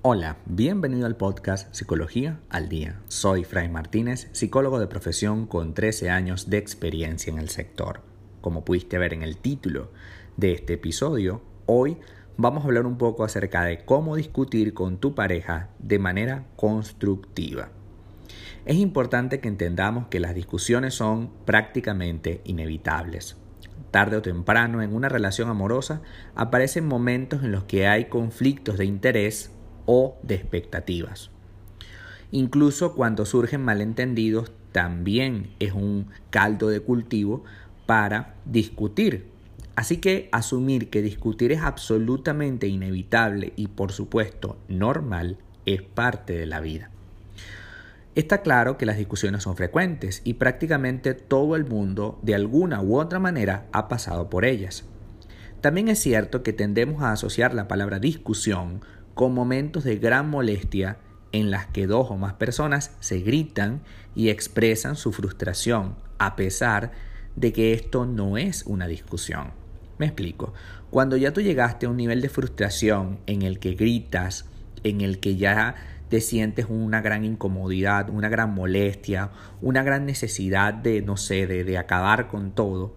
Hola, bienvenido al podcast Psicología al Día. Soy Fray Martínez, psicólogo de profesión con 13 años de experiencia en el sector. Como pudiste ver en el título de este episodio, hoy vamos a hablar un poco acerca de cómo discutir con tu pareja de manera constructiva. Es importante que entendamos que las discusiones son prácticamente inevitables. Tarde o temprano en una relación amorosa aparecen momentos en los que hay conflictos de interés o de expectativas. Incluso cuando surgen malentendidos, también es un caldo de cultivo para discutir. Así que asumir que discutir es absolutamente inevitable y por supuesto normal es parte de la vida. Está claro que las discusiones son frecuentes y prácticamente todo el mundo de alguna u otra manera ha pasado por ellas. También es cierto que tendemos a asociar la palabra discusión con momentos de gran molestia en las que dos o más personas se gritan y expresan su frustración, a pesar de que esto no es una discusión. Me explico. Cuando ya tú llegaste a un nivel de frustración en el que gritas, en el que ya te sientes una gran incomodidad, una gran molestia, una gran necesidad de, no sé, de, de acabar con todo,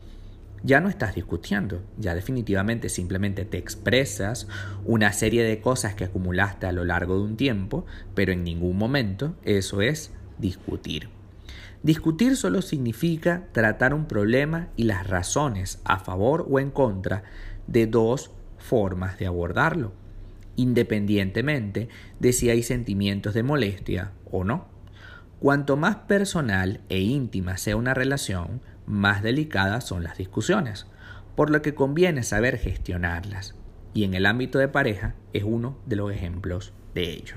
ya no estás discutiendo, ya definitivamente simplemente te expresas una serie de cosas que acumulaste a lo largo de un tiempo, pero en ningún momento eso es discutir. Discutir solo significa tratar un problema y las razones a favor o en contra de dos formas de abordarlo, independientemente de si hay sentimientos de molestia o no. Cuanto más personal e íntima sea una relación, más delicadas son las discusiones, por lo que conviene saber gestionarlas, y en el ámbito de pareja es uno de los ejemplos de ello.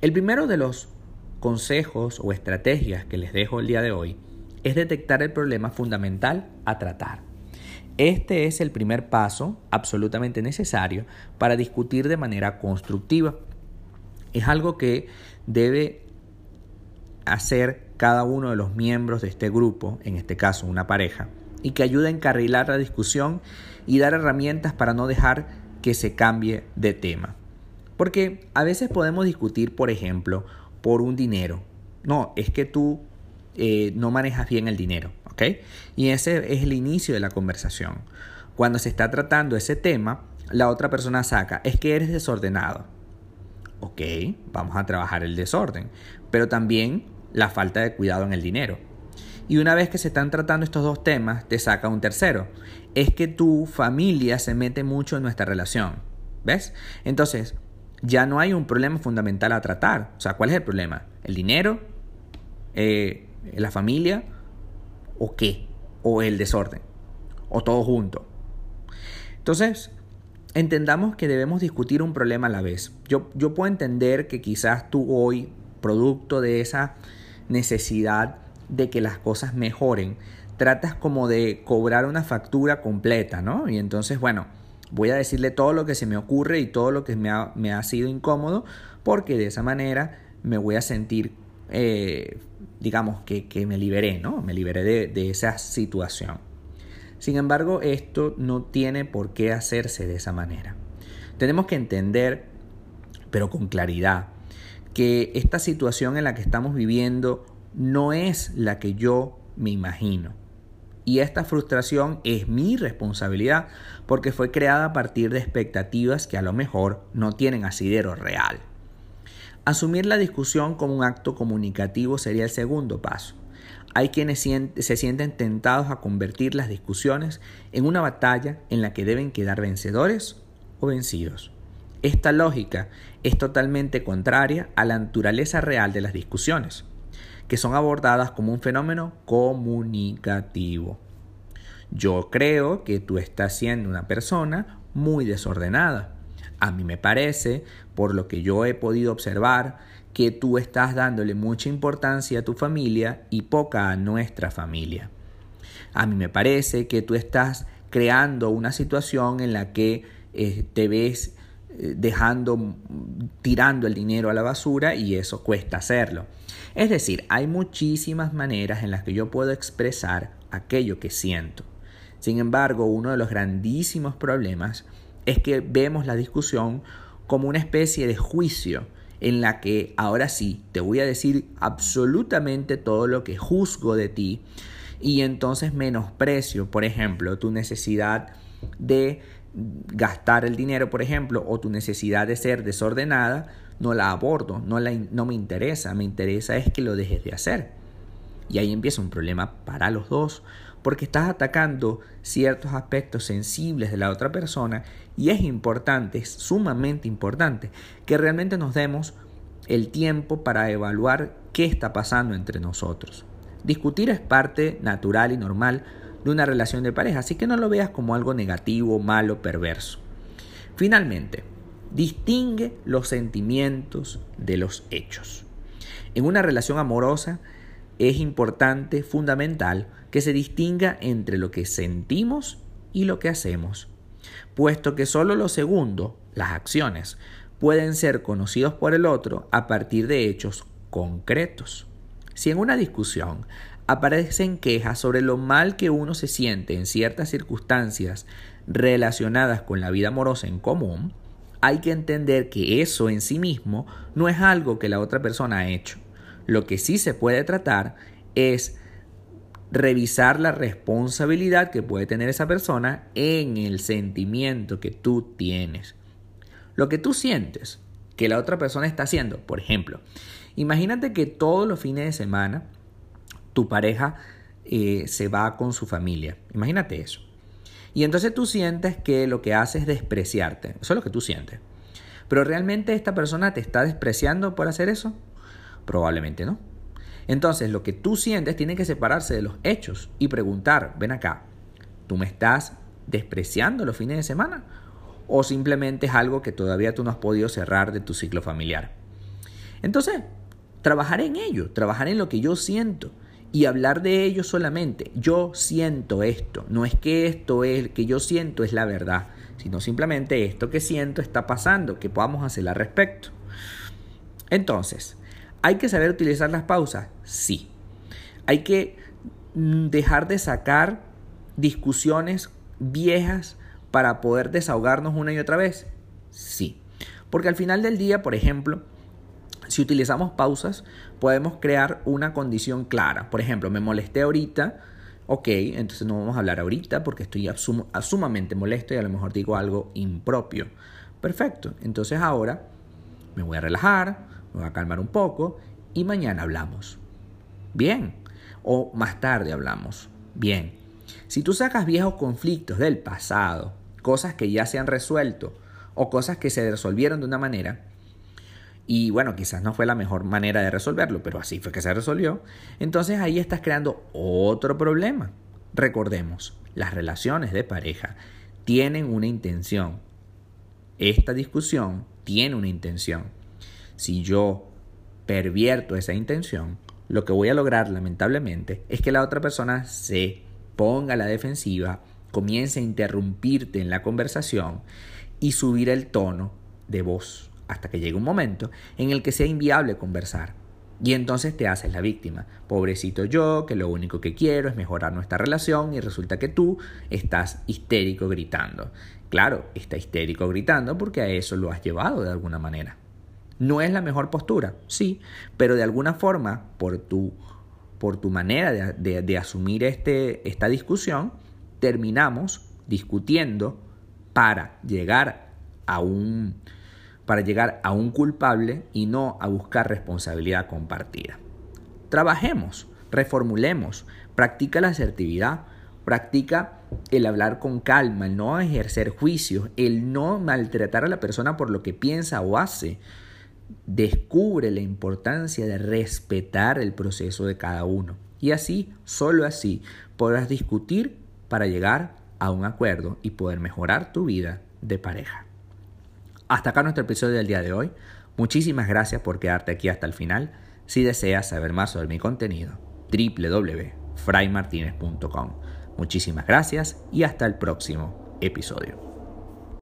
El primero de los consejos o estrategias que les dejo el día de hoy es detectar el problema fundamental a tratar. Este es el primer paso absolutamente necesario para discutir de manera constructiva. Es algo que debe hacer cada uno de los miembros de este grupo, en este caso una pareja, y que ayude a encarrilar la discusión y dar herramientas para no dejar que se cambie de tema. Porque a veces podemos discutir, por ejemplo, por un dinero. No, es que tú eh, no manejas bien el dinero, ¿ok? Y ese es el inicio de la conversación. Cuando se está tratando ese tema, la otra persona saca, es que eres desordenado. Ok, vamos a trabajar el desorden. Pero también la falta de cuidado en el dinero. Y una vez que se están tratando estos dos temas, te saca un tercero. Es que tu familia se mete mucho en nuestra relación. ¿Ves? Entonces, ya no hay un problema fundamental a tratar. O sea, ¿cuál es el problema? ¿El dinero? Eh, ¿La familia? ¿O qué? ¿O el desorden? ¿O todo junto? Entonces, entendamos que debemos discutir un problema a la vez. Yo, yo puedo entender que quizás tú hoy, producto de esa necesidad de que las cosas mejoren, tratas como de cobrar una factura completa, ¿no? Y entonces, bueno, voy a decirle todo lo que se me ocurre y todo lo que me ha, me ha sido incómodo, porque de esa manera me voy a sentir, eh, digamos, que, que, me liberé, ¿no? Me liberé de, de esa situación. Sin embargo, esto no tiene por qué hacerse de esa manera. Tenemos que entender, pero con claridad, que esta situación en la que estamos viviendo no es la que yo me imagino. Y esta frustración es mi responsabilidad porque fue creada a partir de expectativas que a lo mejor no tienen asidero real. Asumir la discusión como un acto comunicativo sería el segundo paso. Hay quienes se sienten tentados a convertir las discusiones en una batalla en la que deben quedar vencedores o vencidos. Esta lógica es totalmente contraria a la naturaleza real de las discusiones, que son abordadas como un fenómeno comunicativo. Yo creo que tú estás siendo una persona muy desordenada. A mí me parece, por lo que yo he podido observar, que tú estás dándole mucha importancia a tu familia y poca a nuestra familia. A mí me parece que tú estás creando una situación en la que eh, te ves dejando, tirando el dinero a la basura y eso cuesta hacerlo. Es decir, hay muchísimas maneras en las que yo puedo expresar aquello que siento. Sin embargo, uno de los grandísimos problemas es que vemos la discusión como una especie de juicio en la que ahora sí te voy a decir absolutamente todo lo que juzgo de ti y entonces menosprecio, por ejemplo, tu necesidad de gastar el dinero, por ejemplo, o tu necesidad de ser desordenada, no la abordo, no, la, no me interesa, me interesa es que lo dejes de hacer. Y ahí empieza un problema para los dos, porque estás atacando ciertos aspectos sensibles de la otra persona y es importante, es sumamente importante, que realmente nos demos el tiempo para evaluar qué está pasando entre nosotros. Discutir es parte natural y normal de una relación de pareja, así que no lo veas como algo negativo, malo, perverso. Finalmente, distingue los sentimientos de los hechos. En una relación amorosa es importante, fundamental, que se distinga entre lo que sentimos y lo que hacemos, puesto que solo lo segundo, las acciones, pueden ser conocidos por el otro a partir de hechos concretos. Si en una discusión aparecen quejas sobre lo mal que uno se siente en ciertas circunstancias relacionadas con la vida amorosa en común, hay que entender que eso en sí mismo no es algo que la otra persona ha hecho. Lo que sí se puede tratar es revisar la responsabilidad que puede tener esa persona en el sentimiento que tú tienes. Lo que tú sientes que la otra persona está haciendo, por ejemplo, imagínate que todos los fines de semana tu pareja eh, se va con su familia. Imagínate eso. Y entonces tú sientes que lo que hace es despreciarte. Eso es lo que tú sientes. Pero realmente esta persona te está despreciando por hacer eso? Probablemente no. Entonces lo que tú sientes tiene que separarse de los hechos y preguntar, ven acá, ¿tú me estás despreciando los fines de semana? ¿O simplemente es algo que todavía tú no has podido cerrar de tu ciclo familiar? Entonces, trabajar en ello, trabajar en lo que yo siento y hablar de ello solamente. Yo siento esto, no es que esto es que yo siento es la verdad, sino simplemente esto que siento está pasando, que podamos hacer al respecto. Entonces, ¿hay que saber utilizar las pausas? Sí. Hay que mm, dejar de sacar discusiones viejas para poder desahogarnos una y otra vez. Sí. Porque al final del día, por ejemplo, si utilizamos pausas, podemos crear una condición clara. Por ejemplo, me molesté ahorita, ok, entonces no vamos a hablar ahorita porque estoy sumamente molesto y a lo mejor digo algo impropio. Perfecto, entonces ahora me voy a relajar, me voy a calmar un poco y mañana hablamos. Bien, o más tarde hablamos. Bien, si tú sacas viejos conflictos del pasado, cosas que ya se han resuelto o cosas que se resolvieron de una manera, y bueno, quizás no fue la mejor manera de resolverlo, pero así fue que se resolvió. Entonces ahí estás creando otro problema. Recordemos, las relaciones de pareja tienen una intención. Esta discusión tiene una intención. Si yo pervierto esa intención, lo que voy a lograr lamentablemente es que la otra persona se ponga a la defensiva, comience a interrumpirte en la conversación y subir el tono de voz hasta que llegue un momento en el que sea inviable conversar. Y entonces te haces la víctima. Pobrecito yo, que lo único que quiero es mejorar nuestra relación y resulta que tú estás histérico gritando. Claro, está histérico gritando porque a eso lo has llevado de alguna manera. No es la mejor postura, sí, pero de alguna forma, por tu, por tu manera de, de asumir este, esta discusión, terminamos discutiendo para llegar a un, para llegar a un culpable y no a buscar responsabilidad compartida. Trabajemos, reformulemos, practica la asertividad, practica el hablar con calma, el no ejercer juicios, el no maltratar a la persona por lo que piensa o hace. Descubre la importancia de respetar el proceso de cada uno. Y así, solo así, podrás discutir para llegar a un acuerdo y poder mejorar tu vida de pareja. Hasta acá nuestro episodio del día de hoy. Muchísimas gracias por quedarte aquí hasta el final. Si deseas saber más sobre mi contenido, www.fraymartinez.com. Muchísimas gracias y hasta el próximo episodio.